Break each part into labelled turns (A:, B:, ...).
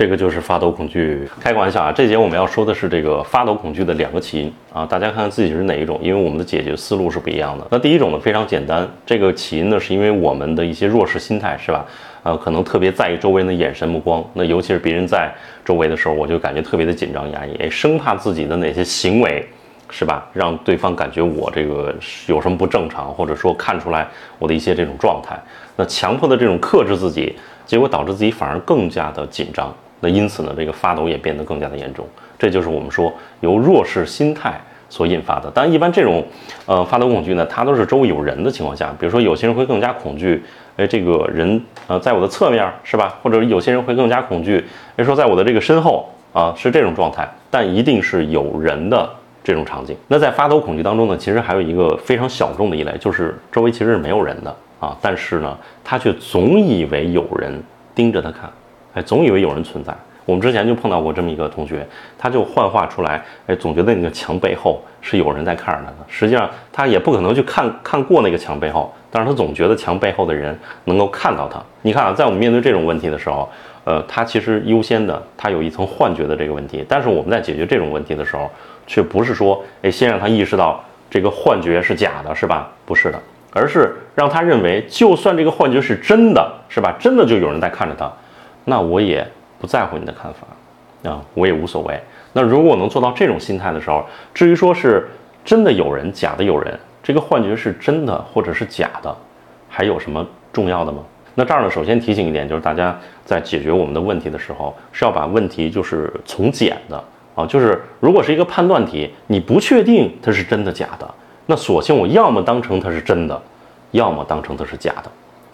A: 这个就是发抖恐惧。开个玩笑啊，这节我们要说的是这个发抖恐惧的两个起因啊，大家看看自己是哪一种，因为我们的解决思路是不一样的。那第一种呢非常简单，这个起因呢是因为我们的一些弱势心态，是吧？呃，可能特别在意周围人的眼神目光，那尤其是别人在周围的时候，我就感觉特别的紧张压抑，哎，生怕自己的哪些行为。是吧？让对方感觉我这个有什么不正常，或者说看出来我的一些这种状态，那强迫的这种克制自己，结果导致自己反而更加的紧张。那因此呢，这个发抖也变得更加的严重。这就是我们说由弱势心态所引发的。但一般这种呃发抖恐惧呢，它都是周围有人的情况下，比如说有些人会更加恐惧，哎，这个人呃在我的侧面是吧？或者有些人会更加恐惧，哎，说在我的这个身后啊，是这种状态。但一定是有人的。这种场景，那在发抖恐惧当中呢，其实还有一个非常小众的一类，就是周围其实是没有人的啊，但是呢，他却总以为有人盯着他看，哎，总以为有人存在。我们之前就碰到过这么一个同学，他就幻化出来，哎，总觉得那个墙背后是有人在看着他的。实际上他也不可能去看看过那个墙背后，但是他总觉得墙背后的人能够看到他。你看啊，在我们面对这种问题的时候，呃，他其实优先的，他有一层幻觉的这个问题。但是我们在解决这种问题的时候，却不是说，哎，先让他意识到这个幻觉是假的，是吧？不是的，而是让他认为，就算这个幻觉是真的，是吧？真的就有人在看着他，那我也不在乎你的看法，啊，我也无所谓。那如果我能做到这种心态的时候，至于说是真的有人，假的有人，这个幻觉是真的或者是假的，还有什么重要的吗？那这儿呢，首先提醒一点，就是大家在解决我们的问题的时候，是要把问题就是从简的。啊，就是如果是一个判断题，你不确定它是真的假的，那索性我要么当成它是真的，要么当成它是假的，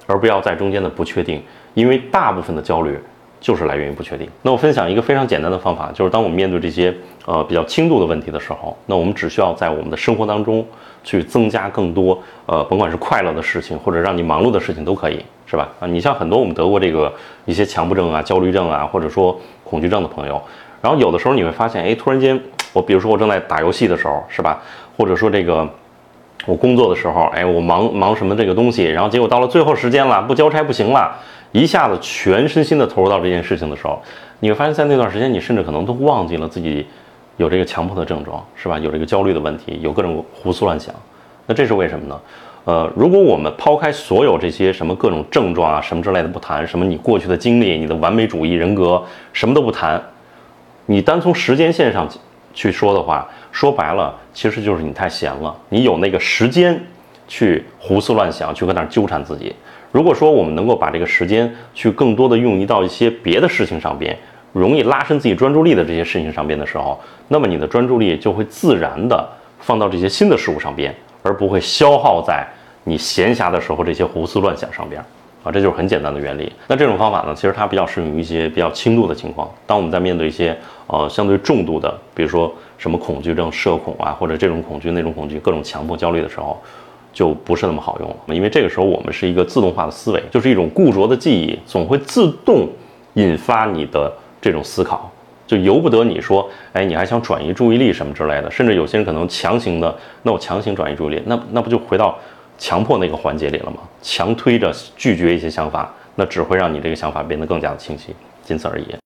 A: 而不要在中间的不确定，因为大部分的焦虑就是来源于不确定。那我分享一个非常简单的方法，就是当我们面对这些呃比较轻度的问题的时候，那我们只需要在我们的生活当中去增加更多呃，甭管是快乐的事情或者让你忙碌的事情都可以，是吧？啊，你像很多我们得过这个一些强迫症啊、焦虑症啊，或者说恐惧症的朋友。然后有的时候你会发现，哎，突然间，我比如说我正在打游戏的时候，是吧？或者说这个我工作的时候，哎，我忙忙什么这个东西，然后结果到了最后时间了，不交差不行了，一下子全身心的投入到这件事情的时候，你会发现在那段时间，你甚至可能都忘记了自己有这个强迫的症状，是吧？有这个焦虑的问题，有各种胡思乱想。那这是为什么呢？呃，如果我们抛开所有这些什么各种症状啊什么之类的不谈，什么你过去的经历、你的完美主义人格，什么都不谈。你单从时间线上去说的话，说白了，其实就是你太闲了，你有那个时间去胡思乱想，去搁那儿纠缠自己。如果说我们能够把这个时间去更多的用于到一些别的事情上边，容易拉伸自己专注力的这些事情上边的时候，那么你的专注力就会自然的放到这些新的事物上边，而不会消耗在你闲暇的时候这些胡思乱想上边。啊，这就是很简单的原理。那这种方法呢，其实它比较适用于一些比较轻度的情况。当我们在面对一些呃相对重度的，比如说什么恐惧症、社恐啊，或者这种恐惧、那种恐惧、各种强迫焦虑的时候，就不是那么好用了。因为这个时候我们是一个自动化的思维，就是一种固着的记忆，总会自动引发你的这种思考，就由不得你说，哎，你还想转移注意力什么之类的。甚至有些人可能强行的，那我强行转移注意力，那那不就回到。强迫那个环节里了吗？强推着拒绝一些想法，那只会让你这个想法变得更加的清晰，仅此而已。